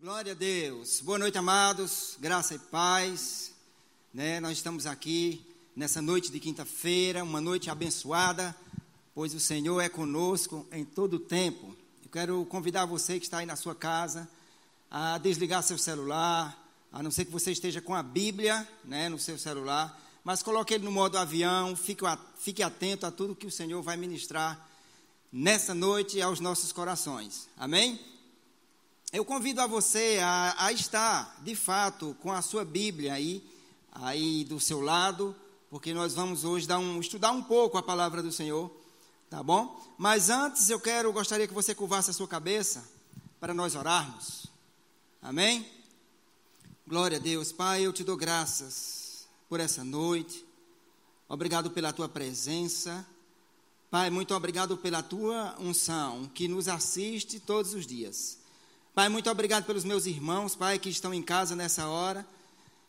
Glória a Deus. Boa noite, amados. Graça e paz. Né? Nós estamos aqui nessa noite de quinta-feira, uma noite abençoada, pois o Senhor é conosco em todo o tempo. Eu quero convidar você que está aí na sua casa a desligar seu celular, a não ser que você esteja com a Bíblia né, no seu celular, mas coloque ele no modo avião, fique, atento a tudo que o Senhor vai ministrar nessa noite aos nossos corações. Amém? Eu convido a você a, a, estar, de fato, com a sua Bíblia aí, aí do seu lado, porque nós vamos hoje um, estudar um pouco a palavra do Senhor, tá bom? Mas antes eu quero, gostaria que você curvasse a sua cabeça para nós orarmos. Amém? Glória a Deus. Pai, eu te dou graças por essa noite. Obrigado pela tua presença. Pai, muito obrigado pela tua unção que nos assiste todos os dias. Pai, muito obrigado pelos meus irmãos, Pai, que estão em casa nessa hora,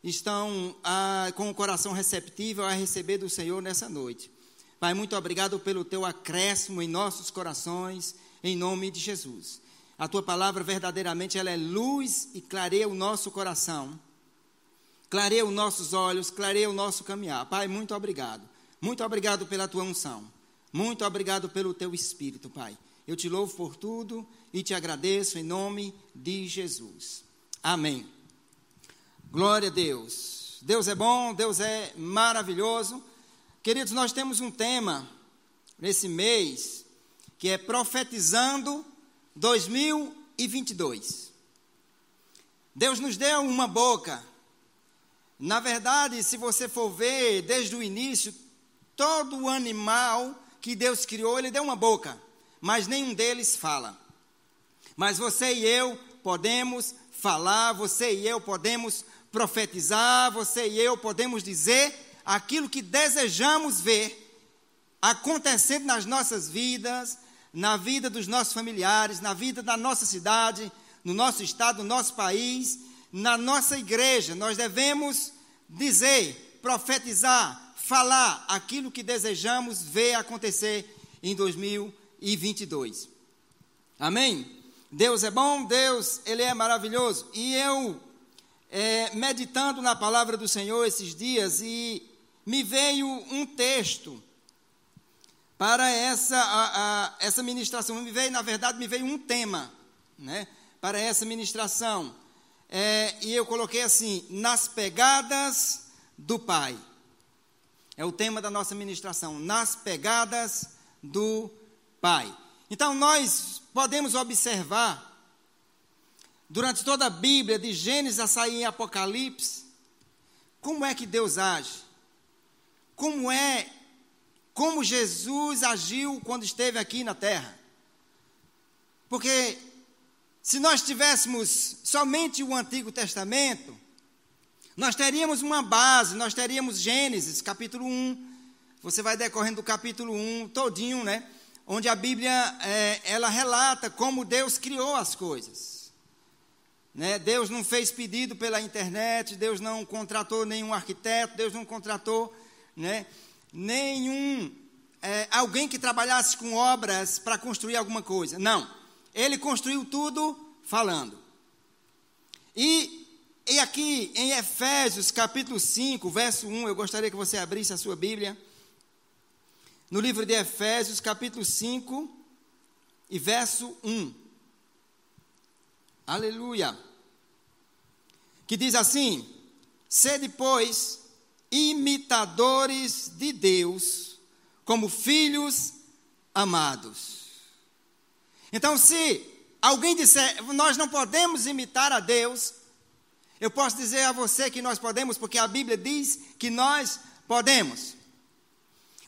estão ah, com o coração receptível a receber do Senhor nessa noite. Pai, muito obrigado pelo teu acréscimo em nossos corações, em nome de Jesus. A tua palavra verdadeiramente ela é luz e clareia o nosso coração, clareia os nossos olhos, clareia o nosso caminhar. Pai, muito obrigado. Muito obrigado pela tua unção. Muito obrigado pelo teu espírito, Pai. Eu te louvo por tudo e te agradeço em nome de Jesus. Amém. Glória a Deus. Deus é bom, Deus é maravilhoso. Queridos, nós temos um tema nesse mês que é profetizando 2022. Deus nos deu uma boca. Na verdade, se você for ver desde o início, todo animal que Deus criou, ele deu uma boca mas nenhum deles fala. Mas você e eu podemos falar, você e eu podemos profetizar, você e eu podemos dizer aquilo que desejamos ver acontecendo nas nossas vidas, na vida dos nossos familiares, na vida da nossa cidade, no nosso estado, no nosso país, na nossa igreja. Nós devemos dizer, profetizar, falar aquilo que desejamos ver acontecer em 2020 e 22. Amém? Deus é bom, Deus, Ele é maravilhoso. E eu, é, meditando na palavra do Senhor esses dias, e me veio um texto para essa, a, a, essa ministração. Me veio, na verdade, me veio um tema, né? Para essa ministração. É, e eu coloquei assim: nas pegadas do Pai. É o tema da nossa ministração, nas pegadas do Pai. Então nós podemos observar, durante toda a Bíblia, de Gênesis a sair em Apocalipse, como é que Deus age. Como é, como Jesus agiu quando esteve aqui na terra. Porque se nós tivéssemos somente o Antigo Testamento, nós teríamos uma base, nós teríamos Gênesis, capítulo 1. Você vai decorrendo do capítulo 1 todinho, né? Onde a Bíblia é, ela relata como Deus criou as coisas. Né? Deus não fez pedido pela internet, Deus não contratou nenhum arquiteto, Deus não contratou né, nenhum é, alguém que trabalhasse com obras para construir alguma coisa. Não, Ele construiu tudo falando. E, e aqui em Efésios capítulo 5, verso 1, eu gostaria que você abrisse a sua Bíblia no livro de Efésios, capítulo 5 e verso 1. Aleluia. Que diz assim: Sede, pois, imitadores de Deus, como filhos amados. Então, se alguém disser, nós não podemos imitar a Deus, eu posso dizer a você que nós podemos, porque a Bíblia diz que nós podemos.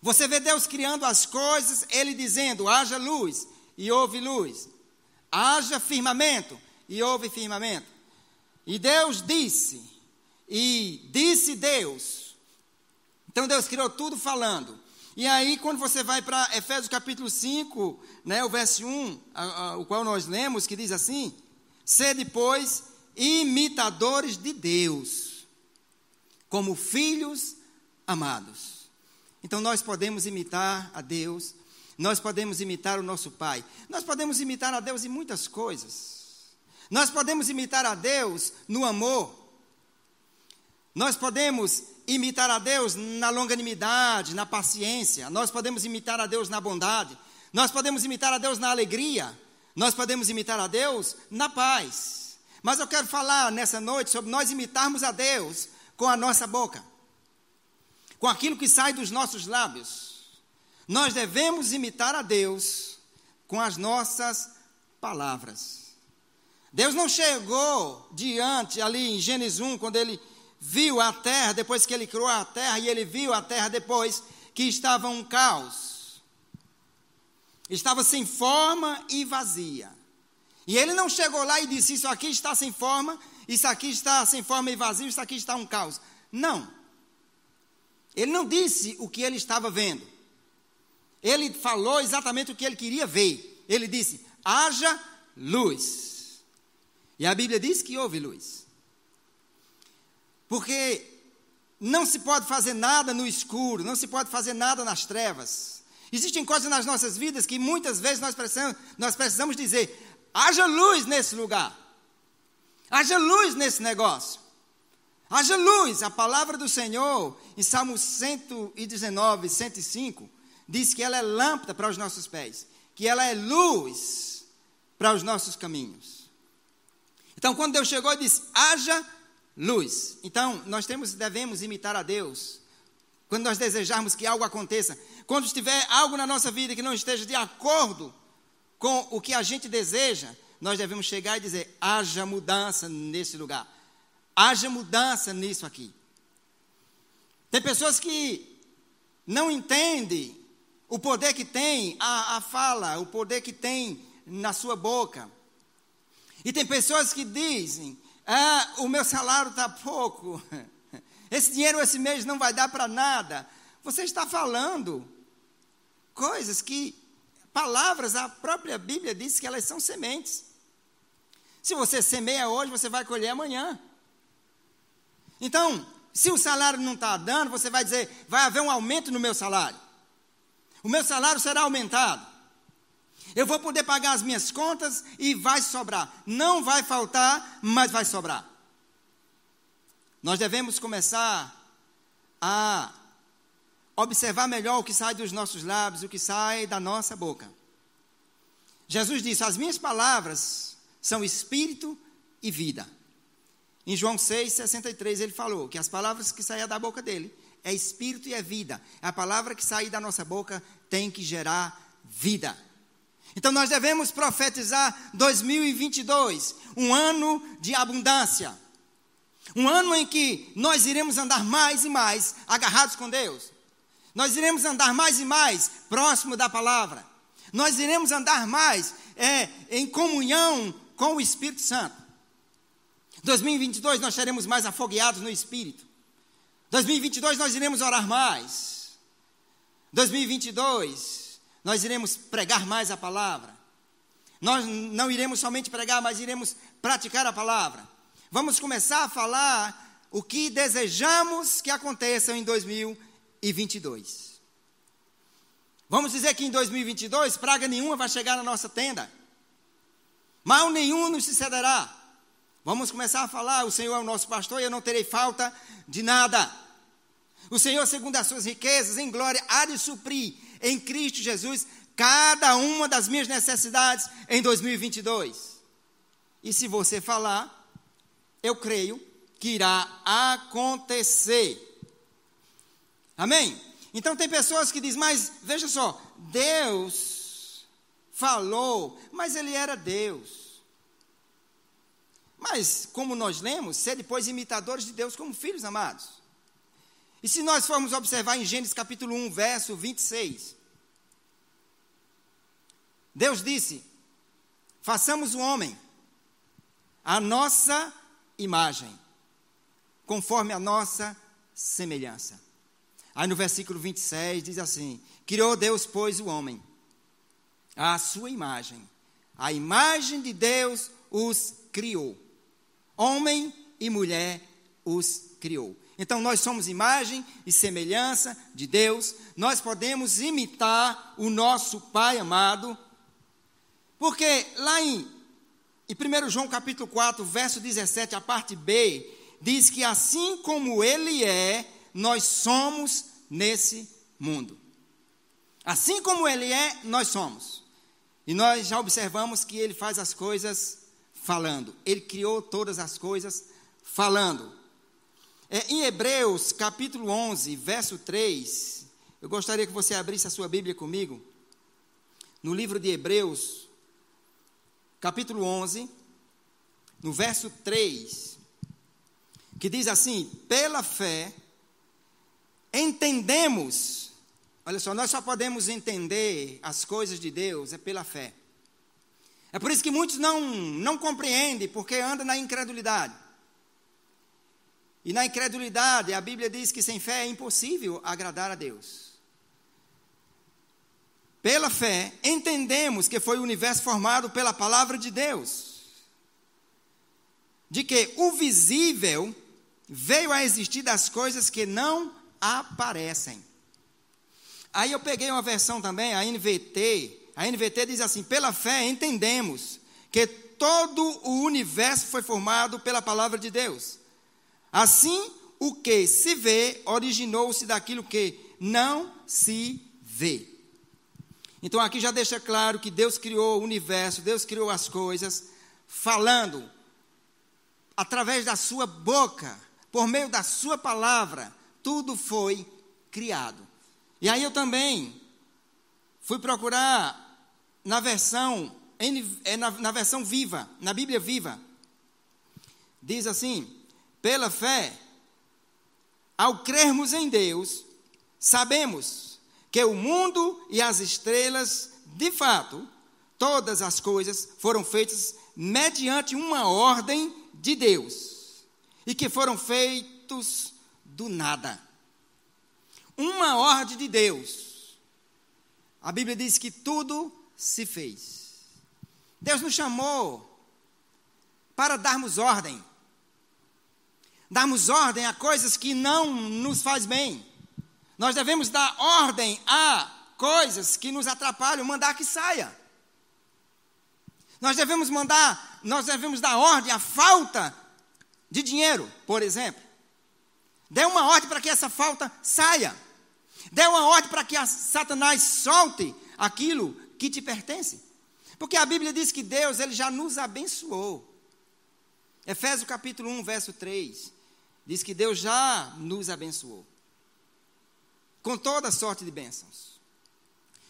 Você vê Deus criando as coisas, Ele dizendo: haja luz e houve luz, haja firmamento e houve firmamento. E Deus disse, e disse Deus. Então Deus criou tudo falando. E aí, quando você vai para Efésios capítulo 5, né, o verso 1, a, a, o qual nós lemos, que diz assim: Sede, pois, imitadores de Deus, como filhos amados. Então nós podemos imitar a Deus, nós podemos imitar o nosso Pai, nós podemos imitar a Deus em muitas coisas. Nós podemos imitar a Deus no amor. Nós podemos imitar a Deus na longanimidade, na paciência. Nós podemos imitar a Deus na bondade. Nós podemos imitar a Deus na alegria. Nós podemos imitar a Deus na paz. Mas eu quero falar nessa noite sobre nós imitarmos a Deus com a nossa boca, com aquilo que sai dos nossos lábios. Nós devemos imitar a Deus com as nossas palavras. Deus não chegou diante ali em Gênesis 1, quando ele viu a terra, depois que ele criou a terra, e ele viu a terra depois que estava um caos. Estava sem forma e vazia. E ele não chegou lá e disse: Isso aqui está sem forma, isso aqui está sem forma e vazio, isso aqui está um caos. Não. Ele não disse o que ele estava vendo. Ele falou exatamente o que ele queria ver. Ele disse: haja luz. E a Bíblia diz que houve luz. Porque não se pode fazer nada no escuro, não se pode fazer nada nas trevas. Existem coisas nas nossas vidas que muitas vezes nós precisamos, nós precisamos dizer: haja luz nesse lugar, haja luz nesse negócio, haja luz. A palavra do Senhor, em Salmo 119, 105, diz que ela é lâmpada para os nossos pés, que ela é luz para os nossos caminhos. Então, quando Deus chegou e disse: haja luz. Então, nós temos, devemos imitar a Deus. Quando nós desejarmos que algo aconteça, quando estiver algo na nossa vida que não esteja de acordo com o que a gente deseja, nós devemos chegar e dizer: haja mudança nesse lugar, haja mudança nisso aqui. Tem pessoas que não entendem o poder que tem a, a fala, o poder que tem na sua boca. E tem pessoas que dizem: ah, o meu salário está pouco, esse dinheiro esse mês não vai dar para nada. Você está falando coisas que, palavras, a própria Bíblia diz que elas são sementes. Se você semeia hoje, você vai colher amanhã. Então, se o salário não está dando, você vai dizer: vai haver um aumento no meu salário. O meu salário será aumentado. Eu vou poder pagar as minhas contas e vai sobrar. Não vai faltar, mas vai sobrar. Nós devemos começar a observar melhor o que sai dos nossos lábios, o que sai da nossa boca. Jesus disse: As minhas palavras são espírito e vida. Em João 6,63 ele falou que as palavras que saíam da boca dele é espírito e é vida. A palavra que sair da nossa boca tem que gerar vida. Então nós devemos profetizar 2022, um ano de abundância. Um ano em que nós iremos andar mais e mais agarrados com Deus. Nós iremos andar mais e mais próximo da palavra. Nós iremos andar mais é, em comunhão com o Espírito Santo. 2022 nós seremos mais afogueados no Espírito. 2022 nós iremos orar mais. 2022 nós iremos pregar mais a palavra. Nós não iremos somente pregar, mas iremos praticar a palavra. Vamos começar a falar o que desejamos que aconteça em 2022. Vamos dizer que em 2022 praga nenhuma vai chegar na nossa tenda. Mal nenhum nos sucederá. Vamos começar a falar: o Senhor é o nosso pastor e eu não terei falta de nada. O Senhor, segundo as suas riquezas em glória, há de suprir em Cristo Jesus cada uma das minhas necessidades em 2022. E se você falar, eu creio que irá acontecer. Amém? Então tem pessoas que dizem, mas veja só, Deus falou, mas ele era Deus. Mas, como nós lemos, ser depois imitadores de Deus como filhos amados. E se nós formos observar em Gênesis capítulo 1, verso 26, Deus disse: façamos o homem a nossa imagem, conforme a nossa semelhança. Aí no versículo 26 diz assim: Criou Deus, pois, o homem, à sua imagem. A imagem de Deus os criou. Homem e mulher os criou. Então nós somos imagem e semelhança de Deus, nós podemos imitar o nosso Pai amado, porque lá em, em 1 João capítulo 4, verso 17, a parte B, diz que assim como ele é, nós somos nesse mundo. Assim como ele é, nós somos. E nós já observamos que ele faz as coisas falando. Ele criou todas as coisas falando. É, em Hebreus, capítulo 11, verso 3, eu gostaria que você abrisse a sua Bíblia comigo. No livro de Hebreus, capítulo 11, no verso 3, que diz assim: pela fé, entendemos. Olha só, nós só podemos entender as coisas de Deus é pela fé. É por isso que muitos não, não compreendem, porque andam na incredulidade. E na incredulidade, a Bíblia diz que sem fé é impossível agradar a Deus. Pela fé, entendemos que foi o universo formado pela palavra de Deus. De que o visível veio a existir das coisas que não aparecem. Aí eu peguei uma versão também, a NVT. A NVT diz assim: pela fé entendemos que todo o universo foi formado pela palavra de Deus Assim, o que se vê originou-se daquilo que não se vê. Então aqui já deixa claro que Deus criou o universo, Deus criou as coisas, falando através da sua boca, por meio da sua palavra, tudo foi criado. E aí eu também fui procurar na versão é, na, na versão viva, na Bíblia viva. Diz assim: pela fé, ao crermos em Deus, sabemos que o mundo e as estrelas, de fato, todas as coisas foram feitas mediante uma ordem de Deus e que foram feitos do nada. Uma ordem de Deus. A Bíblia diz que tudo se fez. Deus nos chamou para darmos ordem darmos ordem a coisas que não nos faz bem. Nós devemos dar ordem a coisas que nos atrapalham, mandar que saia. Nós devemos mandar, nós devemos dar ordem à falta de dinheiro, por exemplo. Dê uma ordem para que essa falta saia. Dê uma ordem para que Satanás solte aquilo que te pertence. Porque a Bíblia diz que Deus, ele já nos abençoou. Efésios capítulo 1, verso 3 diz que Deus já nos abençoou com toda sorte de bênçãos.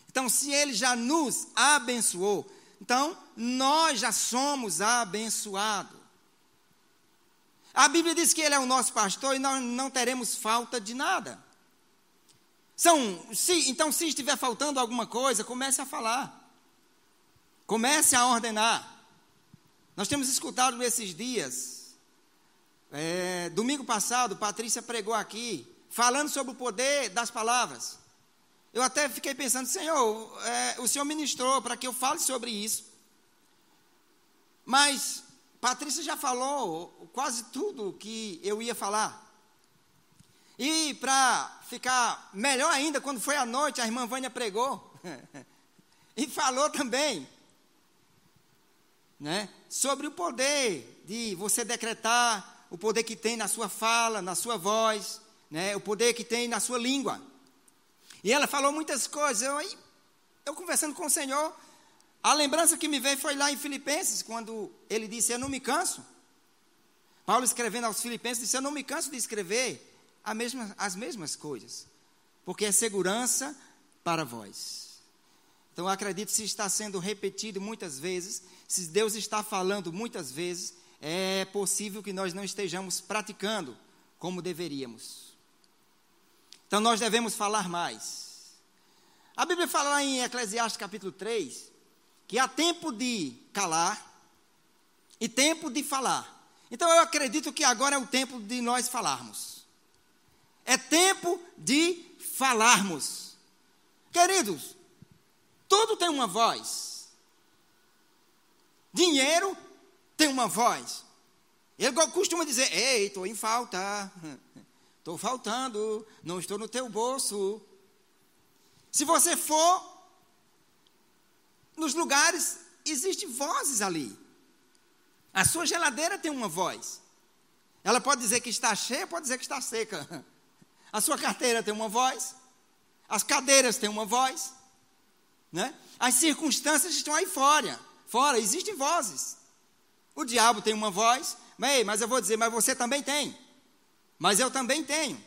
Então, se Ele já nos abençoou, então nós já somos abençoados. A Bíblia diz que Ele é o nosso pastor e nós não teremos falta de nada. São, se, então, se estiver faltando alguma coisa, comece a falar. Comece a ordenar. Nós temos escutado nesses dias é, domingo passado, Patrícia pregou aqui, falando sobre o poder das palavras. Eu até fiquei pensando, Senhor, é, o Senhor ministrou para que eu fale sobre isso. Mas Patrícia já falou quase tudo que eu ia falar. E para ficar melhor ainda, quando foi à noite, a irmã Vânia pregou. e falou também né, sobre o poder de você decretar o poder que tem na sua fala, na sua voz, né, o poder que tem na sua língua. E ela falou muitas coisas. Eu, eu conversando com o Senhor, a lembrança que me veio foi lá em Filipenses, quando ele disse: Eu não me canso. Paulo escrevendo aos Filipenses disse: Eu não me canso de escrever mesma, as mesmas coisas, porque é segurança para vós. Então, eu acredito se está sendo repetido muitas vezes, se Deus está falando muitas vezes, é possível que nós não estejamos praticando como deveríamos. Então nós devemos falar mais. A Bíblia fala em Eclesiastes capítulo 3 que há tempo de calar e tempo de falar. Então eu acredito que agora é o tempo de nós falarmos. De falarmos. Queridos, tudo tem uma voz. Dinheiro tem uma voz. Ele costuma dizer: Ei, estou em falta, estou faltando, não estou no teu bolso. Se você for nos lugares, existem vozes ali. A sua geladeira tem uma voz. Ela pode dizer que está cheia, pode dizer que está seca. A sua carteira tem uma voz. As cadeiras têm uma voz. Né? As circunstâncias estão aí fora. Fora, existem vozes. O diabo tem uma voz, mas, mas eu vou dizer, mas você também tem. Mas eu também tenho.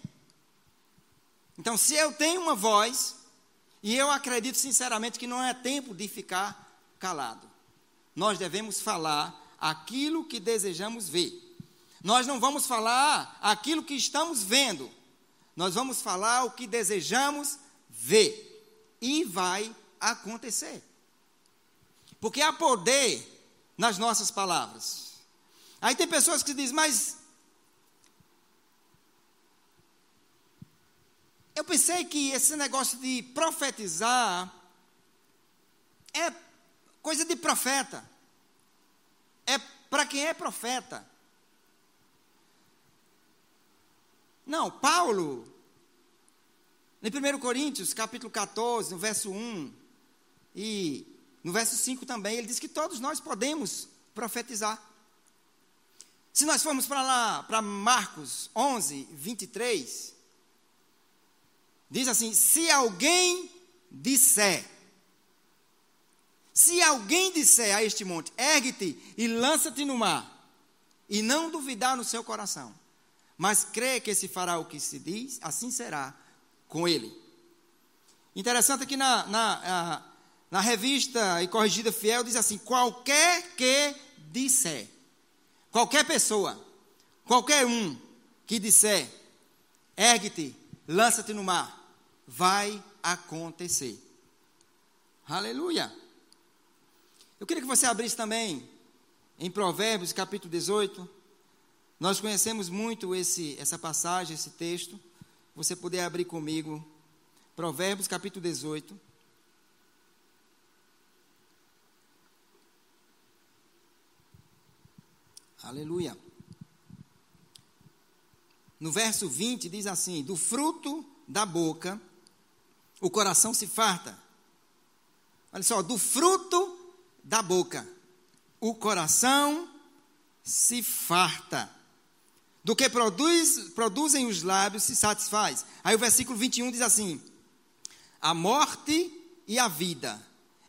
Então, se eu tenho uma voz, e eu acredito sinceramente que não é tempo de ficar calado. Nós devemos falar aquilo que desejamos ver. Nós não vamos falar aquilo que estamos vendo. Nós vamos falar o que desejamos ver. E vai acontecer. Porque há poder nas nossas palavras. Aí tem pessoas que dizem, mas eu pensei que esse negócio de profetizar é coisa de profeta. É para quem é profeta. Não, Paulo, em 1 Coríntios, capítulo 14, no verso 1, e no verso 5 também, ele diz que todos nós podemos profetizar. Se nós formos para lá, para Marcos 11, 23, diz assim: Se alguém disser, se alguém disser a este monte, ergue-te e lança-te no mar, e não duvidar no seu coração, mas crê que se fará o que se diz, assim será com ele. Interessante que na, na, na revista e corrigida fiel diz assim: qualquer que disser, qualquer pessoa, qualquer um que disser, ergue-te, lança-te no mar, vai acontecer. Aleluia. Eu queria que você abrisse também em Provérbios, capítulo 18. Nós conhecemos muito esse, essa passagem, esse texto. Você puder abrir comigo. Provérbios, capítulo 18. Aleluia. No verso 20 diz assim: Do fruto da boca o coração se farta. Olha só, do fruto da boca. O coração se farta. Do que produz, produzem os lábios se satisfaz. Aí o versículo 21 diz assim: A morte e a vida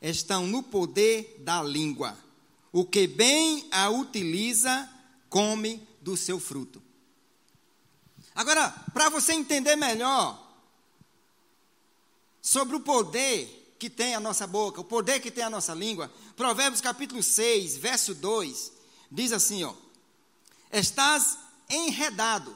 estão no poder da língua. O que bem a utiliza, come do seu fruto. Agora, para você entender melhor sobre o poder que tem a nossa boca, o poder que tem a nossa língua. Provérbios capítulo 6, verso 2, diz assim, ó: Estás enredado.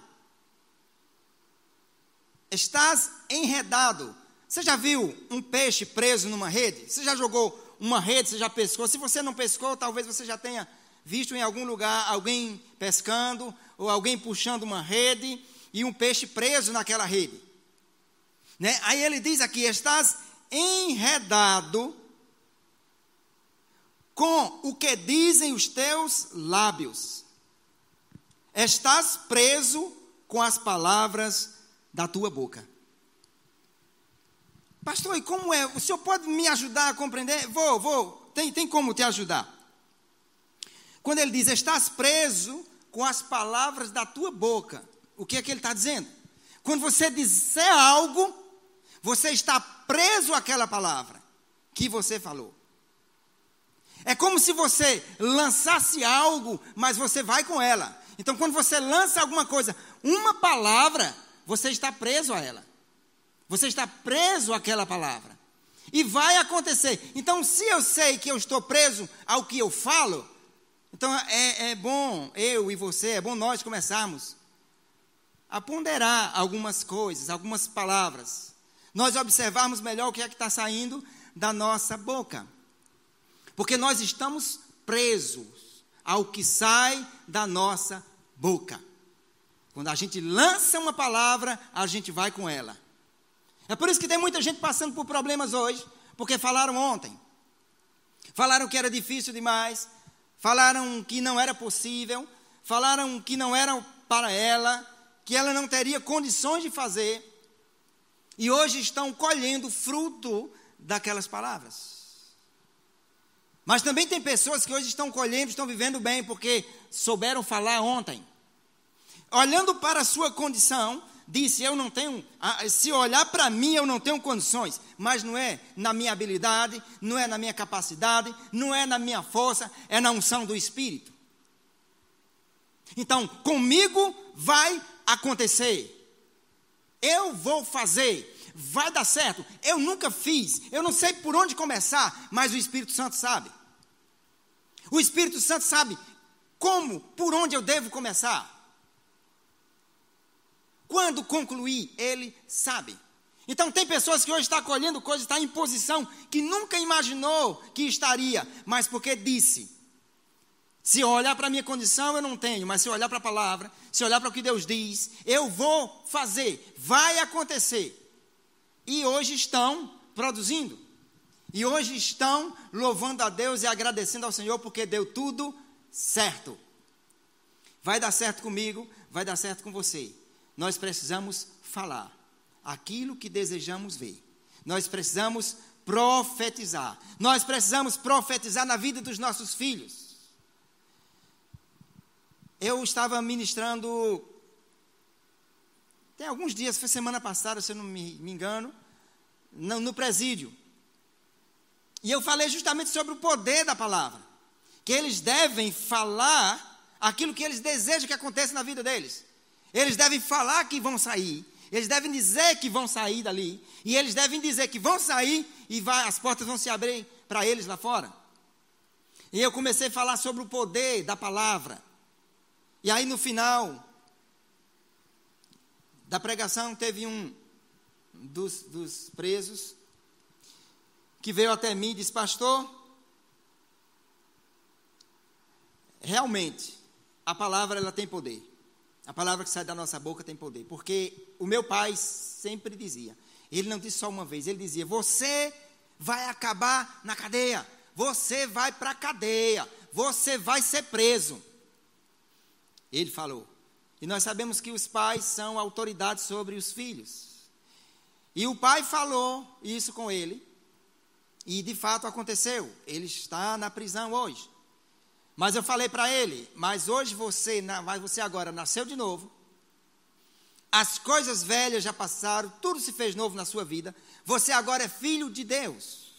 Estás enredado. Você já viu um peixe preso numa rede? Você já jogou uma rede, você já pescou? Se você não pescou, talvez você já tenha visto em algum lugar alguém pescando ou alguém puxando uma rede e um peixe preso naquela rede. Né? Aí ele diz aqui: estás enredado com o que dizem os teus lábios. Estás preso com as palavras da tua boca. Pastor, e como é? O senhor pode me ajudar a compreender? Vou, vou. Tem, tem como te ajudar. Quando ele diz, estás preso com as palavras da tua boca, o que é que ele está dizendo? Quando você disser algo, você está preso àquela palavra que você falou. É como se você lançasse algo, mas você vai com ela. Então, quando você lança alguma coisa, uma palavra, você está preso a ela. Você está preso àquela palavra. E vai acontecer. Então, se eu sei que eu estou preso ao que eu falo, então é, é bom eu e você, é bom nós começarmos a ponderar algumas coisas, algumas palavras nós observarmos melhor o que é que está saindo da nossa boca. Porque nós estamos presos ao que sai da nossa boca. Quando a gente lança uma palavra, a gente vai com ela. É por isso que tem muita gente passando por problemas hoje, porque falaram ontem. Falaram que era difícil demais, falaram que não era possível, falaram que não era para ela, que ela não teria condições de fazer e hoje estão colhendo fruto daquelas palavras. Mas também tem pessoas que hoje estão colhendo, estão vivendo bem, porque souberam falar ontem. Olhando para a sua condição, disse: Eu não tenho, se olhar para mim, eu não tenho condições, mas não é na minha habilidade, não é na minha capacidade, não é na minha força, é na unção do Espírito. Então, comigo vai acontecer, eu vou fazer, vai dar certo. Eu nunca fiz, eu não sei por onde começar, mas o Espírito Santo sabe. O Espírito Santo sabe como, por onde eu devo começar. Quando concluir, ele sabe. Então tem pessoas que hoje estão colhendo coisas, está em posição que nunca imaginou que estaria, mas porque disse. Se olhar para a minha condição, eu não tenho, mas se olhar para a palavra, se olhar para o que Deus diz, eu vou fazer, vai acontecer. E hoje estão produzindo. E hoje estão louvando a Deus e agradecendo ao Senhor porque deu tudo certo. Vai dar certo comigo, vai dar certo com você nós precisamos falar aquilo que desejamos ver. Nós precisamos profetizar. Nós precisamos profetizar na vida dos nossos filhos. Eu estava ministrando. Tem alguns dias, foi semana passada, se eu não me, me engano, no, no presídio. E eu falei justamente sobre o poder da palavra. Que eles devem falar aquilo que eles desejam que aconteça na vida deles. Eles devem falar que vão sair. Eles devem dizer que vão sair dali. E eles devem dizer que vão sair e vai, as portas vão se abrir para eles lá fora. E eu comecei a falar sobre o poder da palavra. E aí no final da pregação teve um dos, dos presos que veio até mim e disse: Pastor, realmente a palavra ela tem poder. A palavra que sai da nossa boca tem poder. Porque o meu pai sempre dizia, ele não disse só uma vez, ele dizia: Você vai acabar na cadeia, você vai para a cadeia, você vai ser preso. Ele falou. E nós sabemos que os pais são autoridades sobre os filhos. E o pai falou isso com ele. E de fato aconteceu. Ele está na prisão hoje. Mas eu falei para ele, mas hoje você, mas você agora nasceu de novo. As coisas velhas já passaram, tudo se fez novo na sua vida. Você agora é filho de Deus.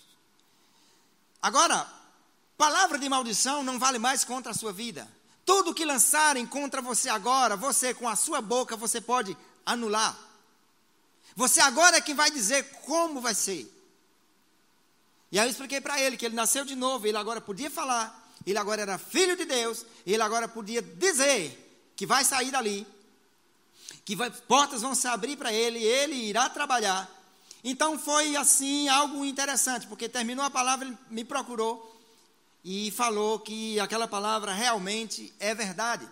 Agora, palavra de maldição não vale mais contra a sua vida. Tudo que lançarem contra você agora, você com a sua boca, você pode anular. Você agora é quem vai dizer como vai ser. E aí eu expliquei para ele que ele nasceu de novo, ele agora podia falar, ele agora era filho de Deus, ele agora podia dizer que vai sair dali, que vai, portas vão se abrir para ele, ele irá trabalhar. Então foi assim algo interessante, porque terminou a palavra, ele me procurou e falou que aquela palavra realmente é verdade,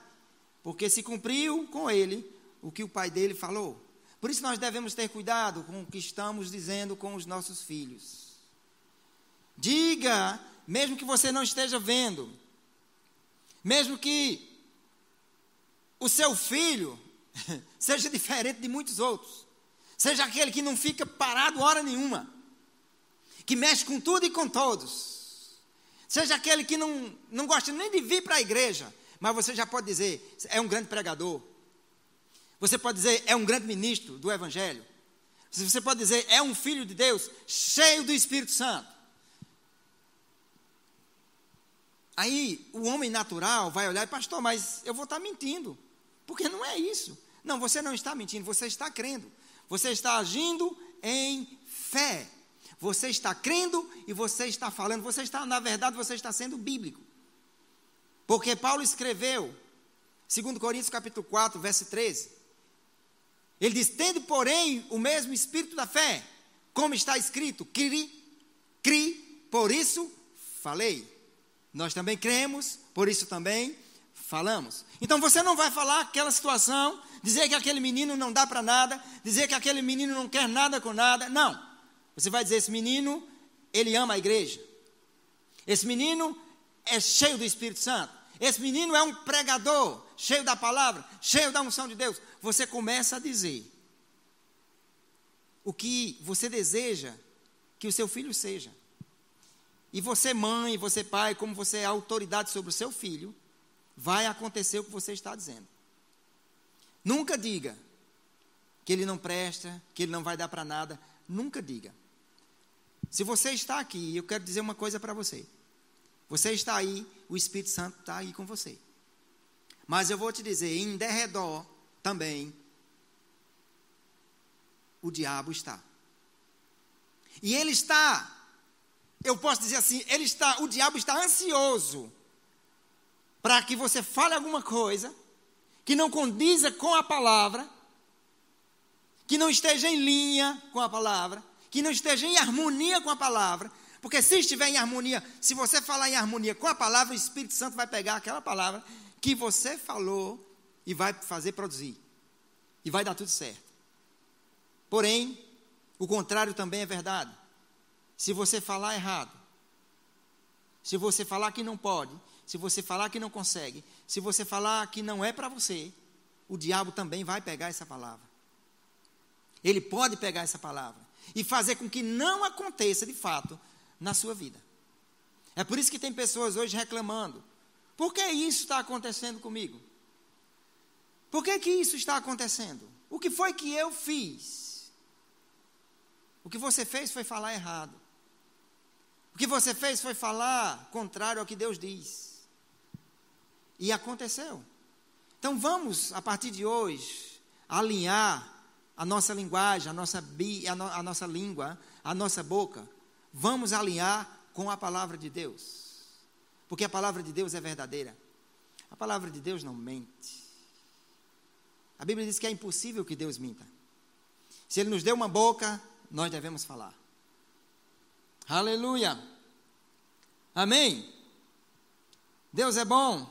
porque se cumpriu com ele o que o pai dele falou. Por isso nós devemos ter cuidado com o que estamos dizendo com os nossos filhos. Diga mesmo que você não esteja vendo, mesmo que o seu filho seja diferente de muitos outros, seja aquele que não fica parado hora nenhuma, que mexe com tudo e com todos, seja aquele que não, não gosta nem de vir para a igreja, mas você já pode dizer, é um grande pregador, você pode dizer, é um grande ministro do Evangelho, você pode dizer, é um filho de Deus, cheio do Espírito Santo. Aí o homem natural vai olhar e, pastor, mas eu vou estar mentindo. Porque não é isso. Não, você não está mentindo, você está crendo. Você está agindo em fé. Você está crendo e você está falando. Você está, na verdade, você está sendo bíblico. Porque Paulo escreveu, 2 Coríntios capítulo 4, verso 13. Ele diz: Tende, porém, o mesmo espírito da fé, como está escrito, cri, cri, por isso falei. Nós também cremos, por isso também falamos. Então você não vai falar aquela situação, dizer que aquele menino não dá para nada, dizer que aquele menino não quer nada com nada. Não. Você vai dizer: esse menino, ele ama a igreja. Esse menino é cheio do Espírito Santo. Esse menino é um pregador, cheio da palavra, cheio da unção de Deus. Você começa a dizer o que você deseja que o seu filho seja. E você, mãe, você, pai, como você é autoridade sobre o seu filho, vai acontecer o que você está dizendo. Nunca diga que ele não presta, que ele não vai dar para nada. Nunca diga. Se você está aqui, eu quero dizer uma coisa para você. Você está aí, o Espírito Santo está aí com você. Mas eu vou te dizer, em derredor também, o diabo está. E ele está, eu posso dizer assim, ele está, o diabo está ansioso para que você fale alguma coisa que não condiza com a palavra, que não esteja em linha com a palavra, que não esteja em harmonia com a palavra, porque se estiver em harmonia, se você falar em harmonia com a palavra, o Espírito Santo vai pegar aquela palavra que você falou e vai fazer produzir. E vai dar tudo certo. Porém, o contrário também é verdade. Se você falar errado, se você falar que não pode, se você falar que não consegue, se você falar que não é para você, o diabo também vai pegar essa palavra. Ele pode pegar essa palavra e fazer com que não aconteça de fato na sua vida. É por isso que tem pessoas hoje reclamando. Por que isso está acontecendo comigo? Por que, que isso está acontecendo? O que foi que eu fiz? O que você fez foi falar errado. O que você fez foi falar contrário ao que Deus diz. E aconteceu. Então vamos, a partir de hoje, alinhar a nossa linguagem, a nossa, bi, a, no, a nossa língua, a nossa boca, vamos alinhar com a palavra de Deus. Porque a palavra de Deus é verdadeira. A palavra de Deus não mente. A Bíblia diz que é impossível que Deus minta. Se Ele nos deu uma boca, nós devemos falar. Aleluia. Amém. Deus é bom.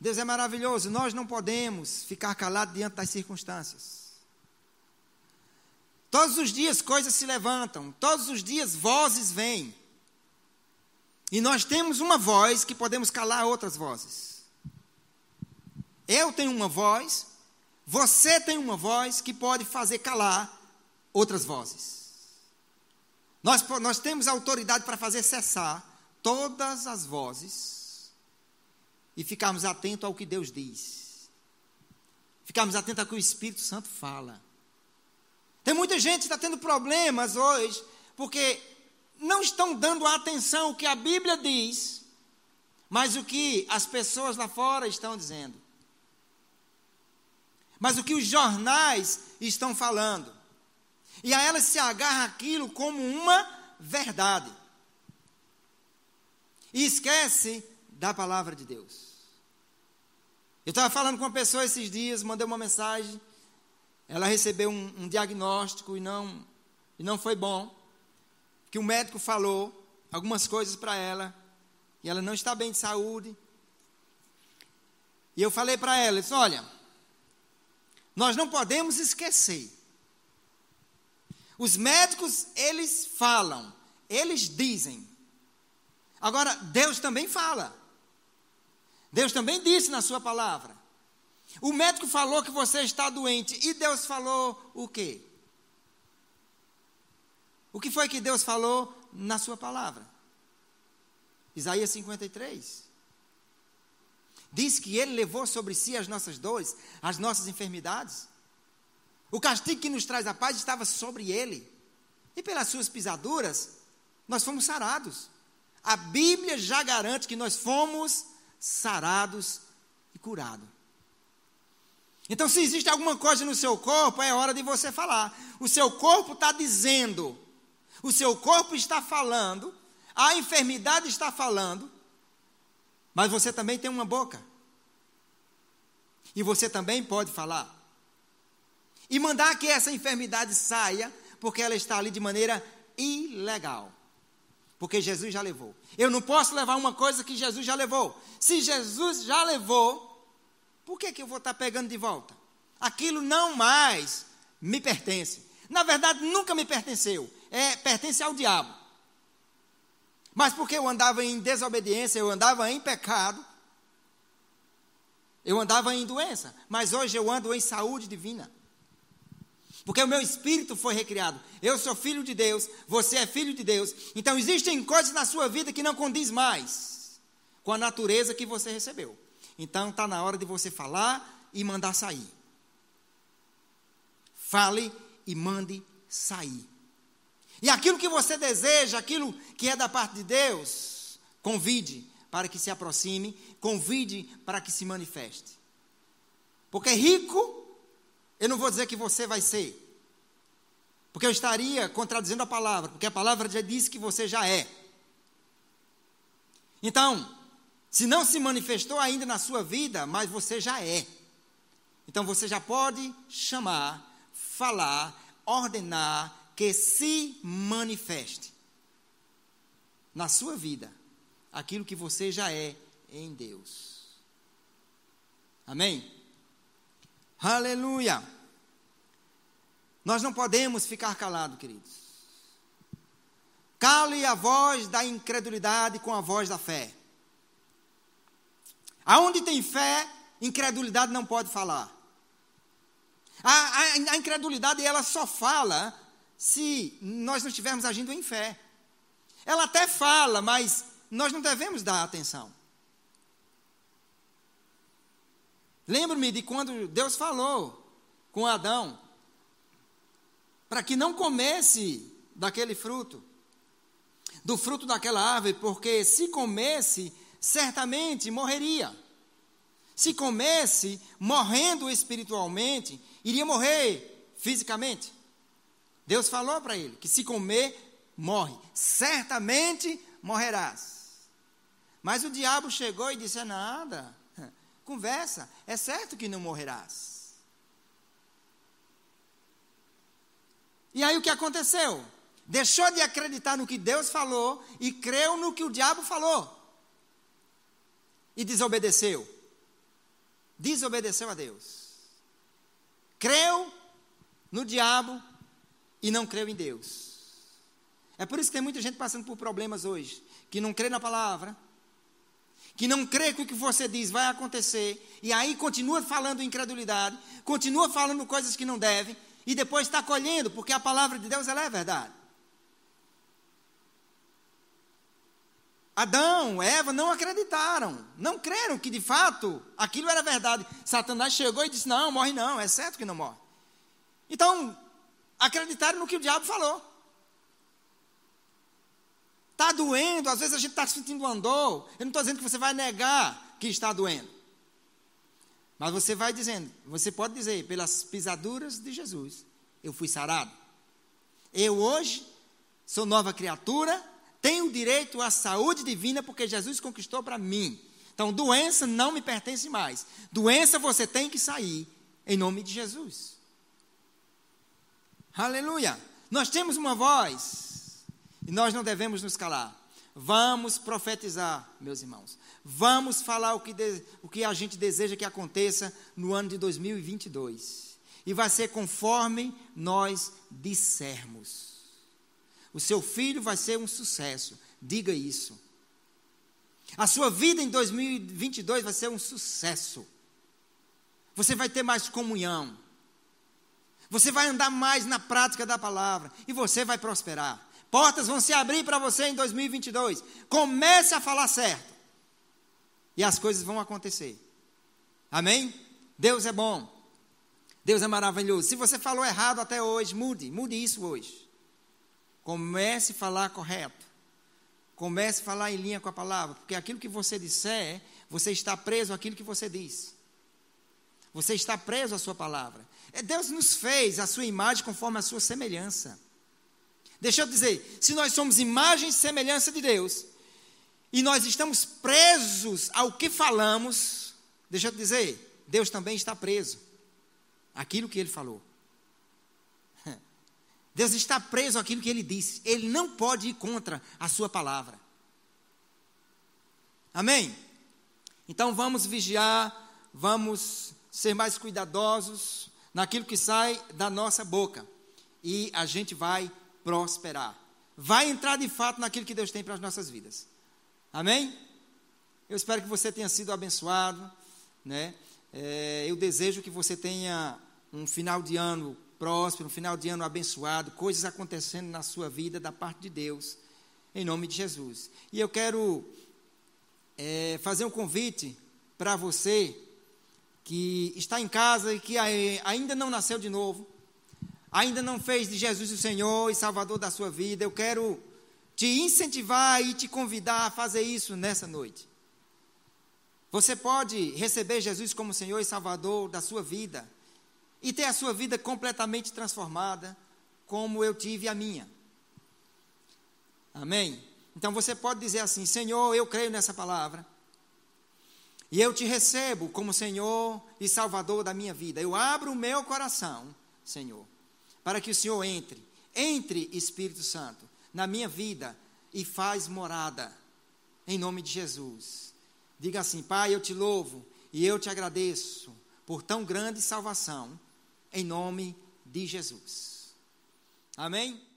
Deus é maravilhoso. Nós não podemos ficar calados diante das circunstâncias. Todos os dias coisas se levantam, todos os dias vozes vêm. E nós temos uma voz que podemos calar outras vozes. Eu tenho uma voz, você tem uma voz que pode fazer calar outras vozes. Nós, nós temos autoridade para fazer cessar todas as vozes e ficarmos atentos ao que Deus diz. Ficarmos atentos ao que o Espírito Santo fala. Tem muita gente que está tendo problemas hoje, porque não estão dando atenção ao que a Bíblia diz, mas o que as pessoas lá fora estão dizendo. Mas o que os jornais estão falando. E a elas se agarra aquilo como uma verdade. E esquece da palavra de Deus. Eu estava falando com uma pessoa esses dias, mandei uma mensagem ela recebeu um, um diagnóstico e não, e não foi bom. Que o médico falou algumas coisas para ela e ela não está bem de saúde. E eu falei para ela, disse, olha, nós não podemos esquecer. Os médicos, eles falam, eles dizem. Agora, Deus também fala. Deus também disse na sua palavra. O médico falou que você está doente e Deus falou o quê? O que foi que Deus falou na sua palavra? Isaías 53. Diz que ele levou sobre si as nossas dores, as nossas enfermidades. O castigo que nos traz a paz estava sobre ele. E pelas suas pisaduras, nós fomos sarados. A Bíblia já garante que nós fomos sarados e curados. Então, se existe alguma coisa no seu corpo, é hora de você falar. O seu corpo está dizendo, o seu corpo está falando, a enfermidade está falando, mas você também tem uma boca. E você também pode falar. E mandar que essa enfermidade saia, porque ela está ali de maneira ilegal. Porque Jesus já levou. Eu não posso levar uma coisa que Jesus já levou. Se Jesus já levou, por que, que eu vou estar pegando de volta? Aquilo não mais me pertence. Na verdade, nunca me pertenceu. É, pertence ao diabo. Mas porque eu andava em desobediência, eu andava em pecado, eu andava em doença. Mas hoje eu ando em saúde divina. Porque o meu espírito foi recriado. Eu sou filho de Deus, você é filho de Deus. Então existem coisas na sua vida que não condiz mais com a natureza que você recebeu. Então está na hora de você falar e mandar sair. Fale e mande sair. E aquilo que você deseja, aquilo que é da parte de Deus, convide para que se aproxime, convide para que se manifeste. Porque rico eu não vou dizer que você vai ser. Porque eu estaria contradizendo a palavra, porque a palavra já disse que você já é. Então, se não se manifestou ainda na sua vida, mas você já é. Então você já pode chamar, falar, ordenar que se manifeste na sua vida aquilo que você já é em Deus. Amém? Aleluia. Nós não podemos ficar calados, queridos. Cale a voz da incredulidade com a voz da fé. Aonde tem fé, incredulidade não pode falar. A, a, a, incredulidade ela só fala se nós não estivermos agindo em fé. Ela até fala, mas nós não devemos dar atenção. Lembro-me de quando Deus falou com Adão para que não comesse daquele fruto, do fruto daquela árvore, porque se comesse, certamente morreria. Se comesse, morrendo espiritualmente, iria morrer fisicamente. Deus falou para ele que se comer, morre. Certamente morrerás. Mas o diabo chegou e disse: é nada conversa. É certo que não morrerás. E aí o que aconteceu? Deixou de acreditar no que Deus falou e creu no que o diabo falou. E desobedeceu. Desobedeceu a Deus. Creu no diabo e não creu em Deus. É por isso que tem muita gente passando por problemas hoje, que não crê na palavra, que não crê que o que você diz vai acontecer, e aí continua falando incredulidade, continua falando coisas que não deve, e depois está colhendo, porque a palavra de Deus ela é verdade. Adão, Eva não acreditaram, não creram que de fato aquilo era verdade. Satanás chegou e disse: Não, morre não, é certo que não morre. Então, acreditaram no que o diabo falou. Está doendo, às vezes a gente está sentindo uma dor. Eu não estou dizendo que você vai negar que está doendo. Mas você vai dizendo, você pode dizer, pelas pisaduras de Jesus, eu fui sarado. Eu hoje sou nova criatura, tenho direito à saúde divina porque Jesus conquistou para mim. Então, doença não me pertence mais. Doença você tem que sair em nome de Jesus. Aleluia. Nós temos uma voz e nós não devemos nos calar. Vamos profetizar, meus irmãos. Vamos falar o que, de, o que a gente deseja que aconteça no ano de 2022. E vai ser conforme nós dissermos. O seu filho vai ser um sucesso. Diga isso. A sua vida em 2022 vai ser um sucesso. Você vai ter mais comunhão. Você vai andar mais na prática da palavra. E você vai prosperar. Portas vão se abrir para você em 2022. Comece a falar certo. E as coisas vão acontecer. Amém? Deus é bom. Deus é maravilhoso. Se você falou errado até hoje, mude, mude isso hoje. Comece a falar correto. Comece a falar em linha com a palavra, porque aquilo que você disser, você está preso àquilo que você diz. Você está preso à sua palavra. É, Deus nos fez a sua imagem conforme a sua semelhança. Deixa eu dizer, se nós somos imagem e semelhança de Deus, e nós estamos presos ao que falamos, deixa eu dizer, Deus também está preso àquilo que ele falou. Deus está preso àquilo que ele disse. Ele não pode ir contra a sua palavra. Amém? Então vamos vigiar, vamos ser mais cuidadosos naquilo que sai da nossa boca. E a gente vai prosperar. Vai entrar de fato naquilo que Deus tem para as nossas vidas. Amém? Eu espero que você tenha sido abençoado. Né? É, eu desejo que você tenha um final de ano próspero, um final de ano abençoado, coisas acontecendo na sua vida da parte de Deus, em nome de Jesus. E eu quero é, fazer um convite para você que está em casa e que ainda não nasceu de novo, ainda não fez de Jesus o Senhor e Salvador da sua vida. Eu quero te incentivar e te convidar a fazer isso nessa noite. Você pode receber Jesus como Senhor e Salvador da sua vida e ter a sua vida completamente transformada, como eu tive a minha. Amém? Então você pode dizer assim: Senhor, eu creio nessa palavra. E eu te recebo como Senhor e Salvador da minha vida. Eu abro o meu coração, Senhor, para que o Senhor entre, entre Espírito Santo, na minha vida e faz morada, em nome de Jesus. Diga assim: Pai, eu te louvo e eu te agradeço por tão grande salvação em nome de Jesus. Amém?